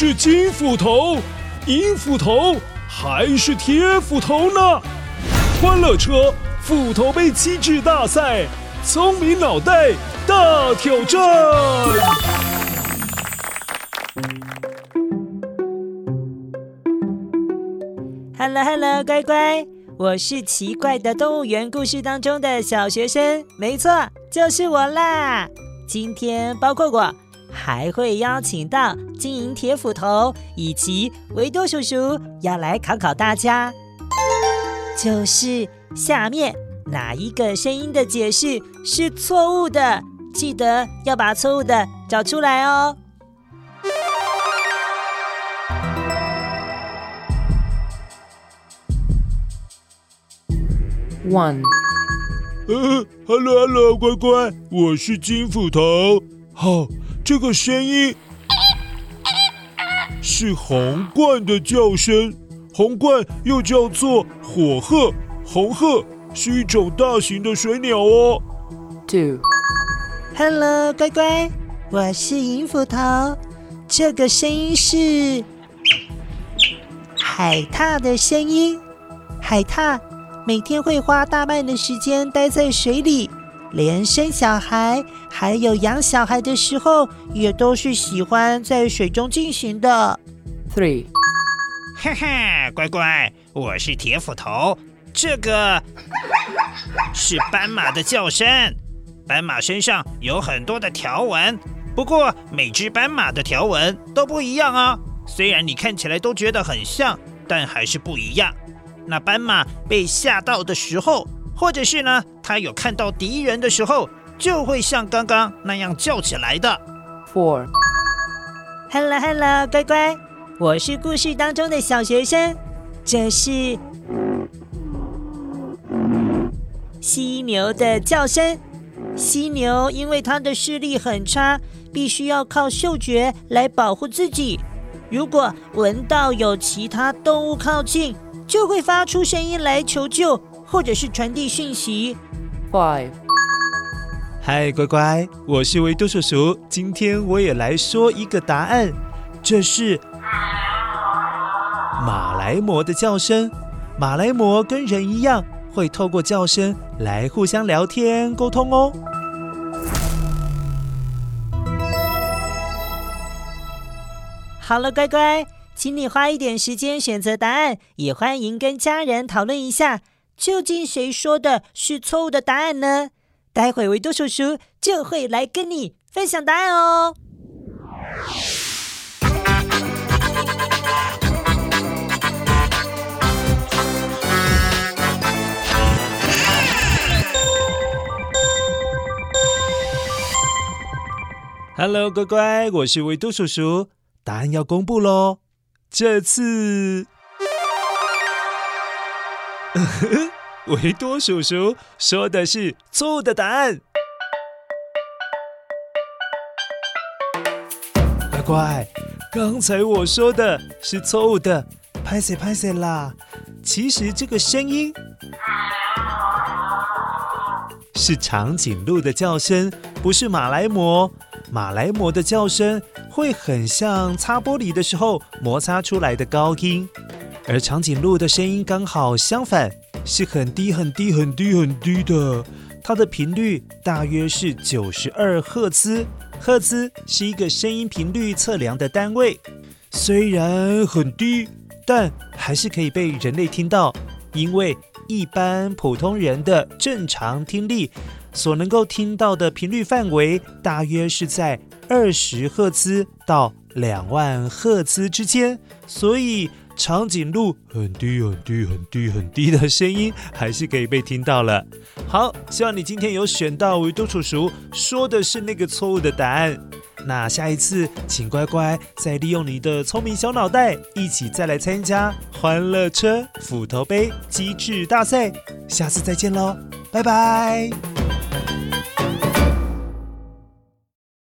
是金斧头、银斧头还是铁斧头呢？欢乐车斧头杯机智大赛，聪明脑袋大挑战。Hello，Hello，乖乖，我是奇怪的动物园故事当中的小学生，没错，就是我啦。今天包括我。还会邀请到金银铁斧头以及维多叔叔要来考考大家，就是下面哪一个声音的解释是错误的？记得要把错误的找出来哦。One，呃，Hello，Hello，乖乖，我是金斧头，好、oh。这个声音是红鹳的叫声，红鹳又叫做火鹤，红鹤是一种大型的水鸟哦。Two，Hello，乖乖，我是银斧头，这个声音是海獭的声音，海獭每天会花大半的时间待在水里。连生小孩，还有养小孩的时候，也都是喜欢在水中进行的。Three，哈哈，乖乖，我是铁斧头。这个是斑马的叫声。斑马身上有很多的条纹，不过每只斑马的条纹都不一样啊。虽然你看起来都觉得很像，但还是不一样。那斑马被吓到的时候。或者是呢，他有看到敌人的时候，就会像刚刚那样叫起来的。Four，Hello Hello，乖乖，我是故事当中的小学生，这是犀牛的叫声。犀牛因为它的视力很差，必须要靠嗅觉来保护自己。如果闻到有其他动物靠近，就会发出声音来求救。或者是传递讯息。Five，嗨，乖乖，我是维多叔叔。今天我也来说一个答案，这是马来貘的叫声。马来貘跟人一样，会透过叫声来互相聊天沟通哦。好了，乖乖，请你花一点时间选择答案，也欢迎跟家人讨论一下。究竟谁说的是错误的答案呢？待会维多叔叔就会来跟你分享答案哦。Hello，乖乖，我是维多叔叔，答案要公布喽。这次。维多叔叔说的是错误的答案。乖乖，刚才我说的是错误的，拍谢拍谢啦。其实这个声音是长颈鹿的叫声，不是马来貘。马来貘的叫声会很像擦玻璃的时候摩擦出来的高音。而长颈鹿的声音刚好相反，是很低很低很低很低的，它的频率大约是九十二赫兹。赫兹是一个声音频率测量的单位，虽然很低，但还是可以被人类听到。因为一般普通人的正常听力所能够听到的频率范围，大约是在二十赫兹到两万赫兹之间，所以。长颈鹿很低很低很低很低的声音还是可以被听到了。好，希望你今天有选到维多叔叔说的是那个错误的答案。那下一次请乖乖再利用你的聪明小脑袋，一起再来参加欢乐车斧头杯机智大赛。下次再见喽，拜拜。